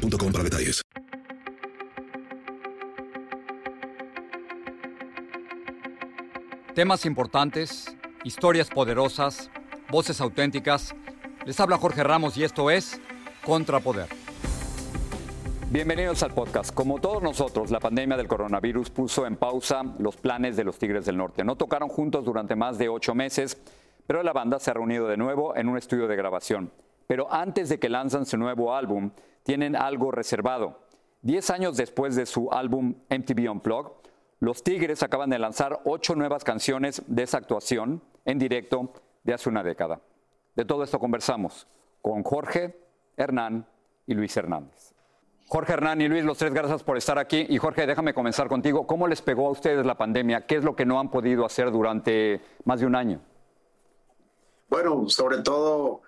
boostmobile.com para detalles. Temas importantes, historias poderosas, voces auténticas. Les habla Jorge Ramos y esto es Contrapoder. Bienvenidos al podcast. Como todos nosotros, la pandemia del coronavirus puso en pausa los planes de los Tigres del Norte. No tocaron juntos durante más de ocho meses, pero la banda se ha reunido de nuevo en un estudio de grabación. Pero antes de que lanzan su nuevo álbum, tienen algo reservado. Diez años después de su álbum MTV Unplugged, los Tigres acaban de lanzar ocho nuevas canciones de esa actuación en directo de hace una década. De todo esto conversamos con Jorge, Hernán y Luis Hernández. Jorge, Hernán y Luis, los tres, gracias por estar aquí. Y Jorge, déjame comenzar contigo. ¿Cómo les pegó a ustedes la pandemia? ¿Qué es lo que no han podido hacer durante más de un año? Bueno, sobre todo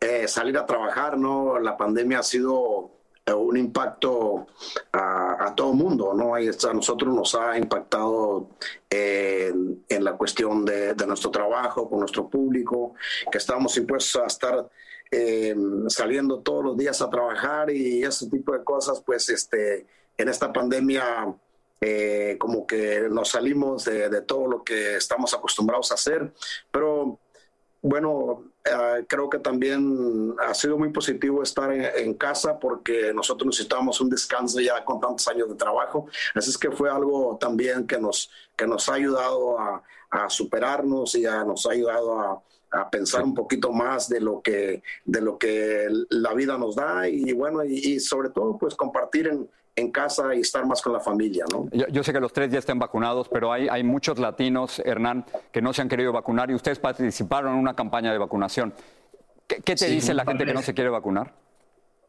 eh, salir a trabajar, ¿no? La pandemia ha sido eh, un impacto a, todo el mundo, ¿no? A nosotros nos ha impactado en, la cuestión de, nuestro trabajo, con nuestro público, que estamos impuestos a estar eh, saliendo todos los días a trabajar y ese tipo de cosas, pues este, en esta pandemia como que nos salimos de todo lo que estamos acostumbrados a hacer, pero bueno, eh, creo que también ha sido muy positivo estar en, casa porque nosotros necesitamos un descanso ya con tantos años de trabajo. Así es que fue algo también que nos, que nos ha ayudado a, superarnos y nos ha ayudado a, pensar un poquito más de lo que de lo que la vida nos da y bueno y sobre todo pues compartir en, en casa y estar más con la familia, ¿no? Yo, sé que los tres ya están vacunados, pero hay, hay muchos latinos, Hernán, que no se han querido vacunar y ustedes participaron en una campaña de vacunación. ¿Qué, te dice la gente que no se quiere vacunar?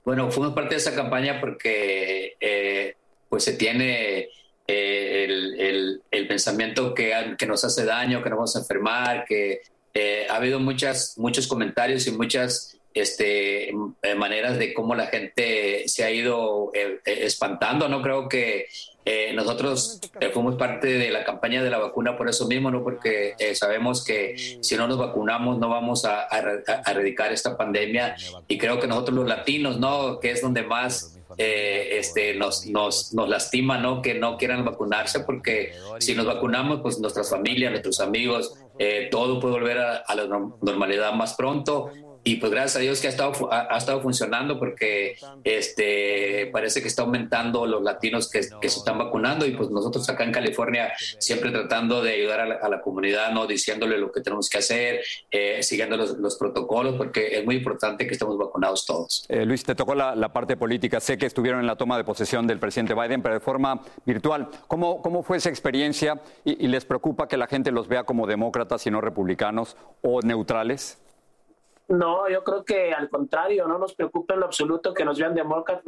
Bueno, fuimos parte de esa campaña porque eh, pues se tiene eh, el, el, pensamiento que, que, nos hace daño, que nos vamos a enfermar, que eh, ha habido muchas, muchos comentarios y muchas este, eh, maneras de cómo la gente se ha ido eh, eh, espantando. No creo que nosotros fuimos parte de la campaña de la vacuna por eso mismo, no porque sabemos que si no nos vacunamos no vamos a, erradicar esta pandemia y creo que nosotros los latinos, no, que es donde más este, nos, nos, nos, lastima ¿no? que no quieran vacunarse, porque si nos vacunamos, pues nuestras familias, nuestros amigos, todo puede volver a, a, la normalidad más pronto y pues gracias a Dios que ha estado, ha, estado funcionando porque este, parece que está aumentando los latinos que, se están vacunando y pues nosotros acá en California siempre tratando de ayudar a la, comunidad, no diciéndole lo que tenemos que hacer, eh, siguiendo los, los, protocolos porque es muy importante que estemos vacunados todos. Eh, Luis, te tocó la, la, parte política, sé que estuvieron en la toma de posesión del presidente Biden, pero de forma virtual. ¿Cómo, cómo fue esa experiencia y, y les preocupa que la gente los vea como demócratas y no republicanos o neutrales? No, yo creo que al contrario, no nos preocupa en lo absoluto que nos vean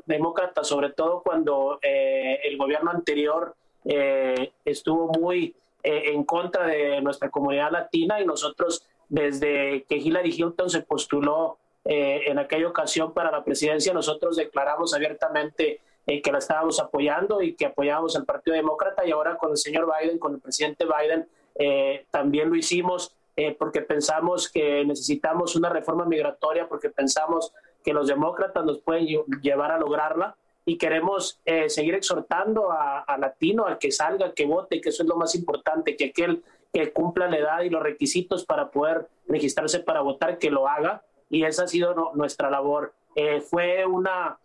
demócratas, sobre todo cuando eh, el gobierno anterior eh, estuvo muy eh, en contra de nuestra comunidad latina y nosotros desde que Hillary Hilton se postuló en aquella ocasión para la presidencia, nosotros declaramos abiertamente que la estábamos apoyando y que apoyábamos al Partido Demócrata y ahora con el señor Biden, con el presidente Biden, también lo hicimos eh, porque pensamos que necesitamos una reforma migratoria, porque pensamos que los demócratas nos pueden llevar a lograrla y queremos eh, seguir exhortando a, latino, al que salga, que vote, que eso es lo más importante, que aquel que cumpla la edad y los requisitos para poder registrarse para votar, que lo haga. Y esa ha sido nuestra labor. Eh, fue una,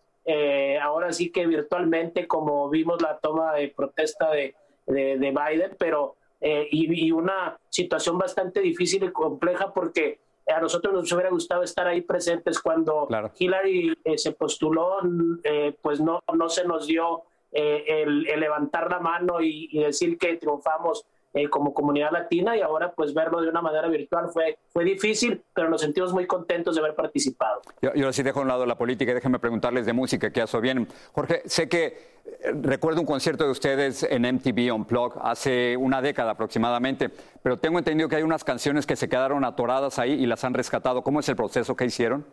ahora sí que virtualmente, como vimos la toma de protesta de, de, de Biden, pero eh, y, una situación bastante difícil y compleja porque a nosotros nos hubiera gustado estar ahí presentes cuando Hillary eh, se postuló, eh, pues no, no se nos dio el, levantar la mano y, decir que triunfamos eh, como comunidad latina y ahora pues verlo de una manera virtual fue, fue difícil, pero nos sentimos muy contentos de haber participado. Yo, yo sí dejo a un lado la política y déjenme preguntarles de música, que eso bien. Jorge, sé que eh, recuerdo un concierto de ustedes en MTV Unplugged hace una década aproximadamente, pero tengo entendido que hay unas canciones que se quedaron atoradas ahí y las han rescatado. ¿Cómo es el proceso que hicieron?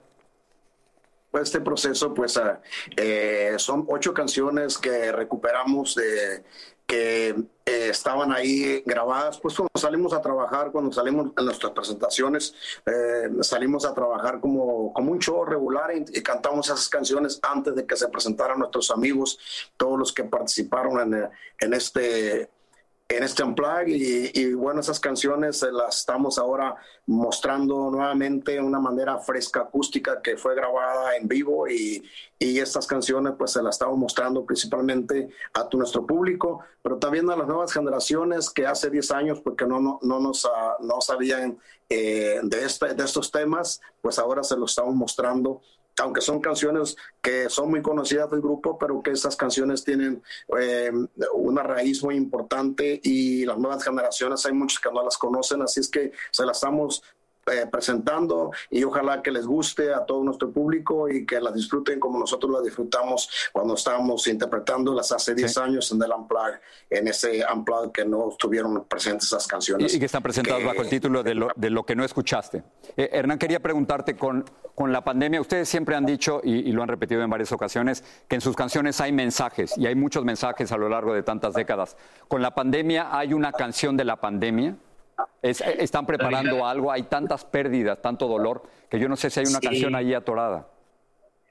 Este proceso, pues eh, son ocho canciones que recuperamos que eh, estaban ahí grabadas, pues cuando salimos a trabajar, cuando salimos en nuestras presentaciones, eh, salimos a trabajar como, como un show regular y, cantamos esas canciones antes de que se presentaran nuestros amigos, todos los que participaron en, en este en este unplug y, y, bueno, esas canciones las estamos ahora mostrando nuevamente de una manera fresca acústica que fue grabada en vivo y, y estas canciones pues se las estamos mostrando principalmente a tu, nuestro público, pero también a las nuevas generaciones que hace 10 años porque no, no, no nos uh, no sabían eh, de, este, de estos temas, pues ahora se los estamos mostrando aunque son canciones que son muy conocidas del grupo, pero que esas canciones tienen eh, una raíz muy importante y las nuevas generaciones hay muchos que no las conocen, así es que se las estamos eh, presentando y ojalá que les guste a todo nuestro público y que las disfruten como nosotros las disfrutamos cuando estábamos interpretándolas hace 10 años en el Unplugged, en ese Unplugged que no estuvieron presentes esas canciones. Y, que están presentadas bajo el título de lo, de lo que no escuchaste. Eh, Hernán, quería preguntarte, con, con la pandemia, ustedes siempre han dicho, y, y lo han repetido en varias ocasiones, que en sus canciones hay mensajes, y hay muchos mensajes a lo largo de tantas décadas. ¿Con la pandemia hay una canción de la pandemia? Es, están preparando algo, hay tantas pérdidas, tanto dolor, que yo no sé si hay una sí. canción ahí atorada.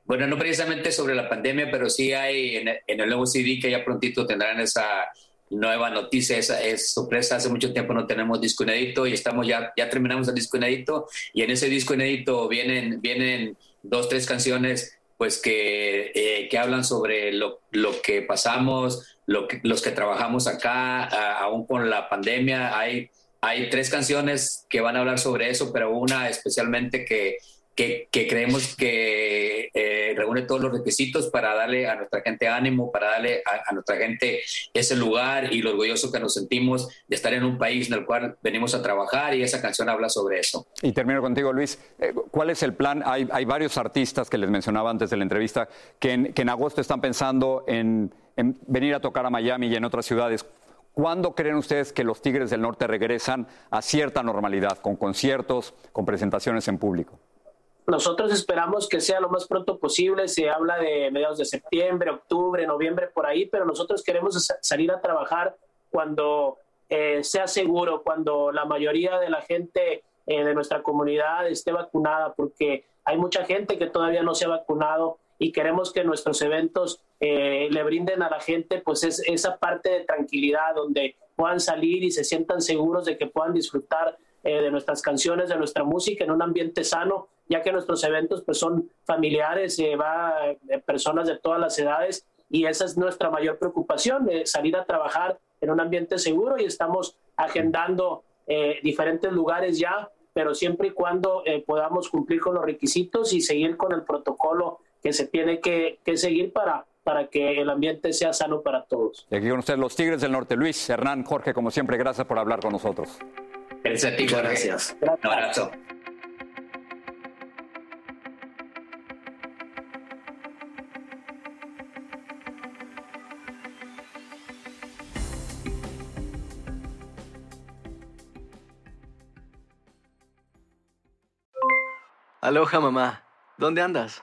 Bueno, no precisamente sobre la pandemia, pero sí hay en el, en el, nuevo CD que ya prontito tendrán esa nueva noticia, esa es sorpresa. Hace mucho tiempo no tenemos disco inédito y estamos ya, ya terminamos el disco inédito y en ese disco inédito vienen, vienen dos, tres canciones pues que, eh, que hablan sobre lo, lo que pasamos, lo que, los que trabajamos acá, a, aún con la pandemia, hay hay tres canciones que van a hablar sobre eso, pero una especialmente que, que, que creemos que eh, reúne todos los requisitos para darle a nuestra gente ánimo, para darle a, a, nuestra gente ese lugar y lo orgulloso que nos sentimos de estar en un país en el cual venimos a trabajar y esa canción habla sobre eso. Y termino contigo, Luis. Eh, ¿Cuál es el plan? Hay, hay, varios artistas que les mencionaba antes de la entrevista que en, que en agosto están pensando en, en venir a tocar a Miami y en otras ciudades. ¿Cuándo creen ustedes que los Tigres del Norte regresan a cierta normalidad, con conciertos, con presentaciones en público? Nosotros esperamos que sea lo más pronto posible. Se habla de mediados de septiembre, octubre, noviembre, por ahí, pero nosotros queremos salir a trabajar cuando eh, sea seguro, cuando la mayoría de la gente eh, de nuestra comunidad esté vacunada, porque hay mucha gente que todavía no se ha vacunado y queremos que nuestros eventos eh, le brinden a la gente pues es, esa parte de tranquilidad donde puedan salir y se sientan seguros de que puedan disfrutar eh, de nuestras canciones, de nuestra música en un ambiente sano, ya que nuestros eventos pues son familiares, eh, va personas de todas las edades y esa es nuestra mayor preocupación, salir a trabajar en un ambiente seguro y estamos agendando eh, diferentes lugares ya, pero siempre y cuando eh, podamos cumplir con los requisitos y seguir con el protocolo que se tiene que, que seguir para, para que el ambiente sea sano para todos. Y aquí con ustedes los Tigres del Norte. Luis, Hernán, Jorge, como siempre, gracias por hablar con nosotros. Gracias a ti, gracias. gracias. Un abrazo. Aloha, mamá. ¿Dónde andas?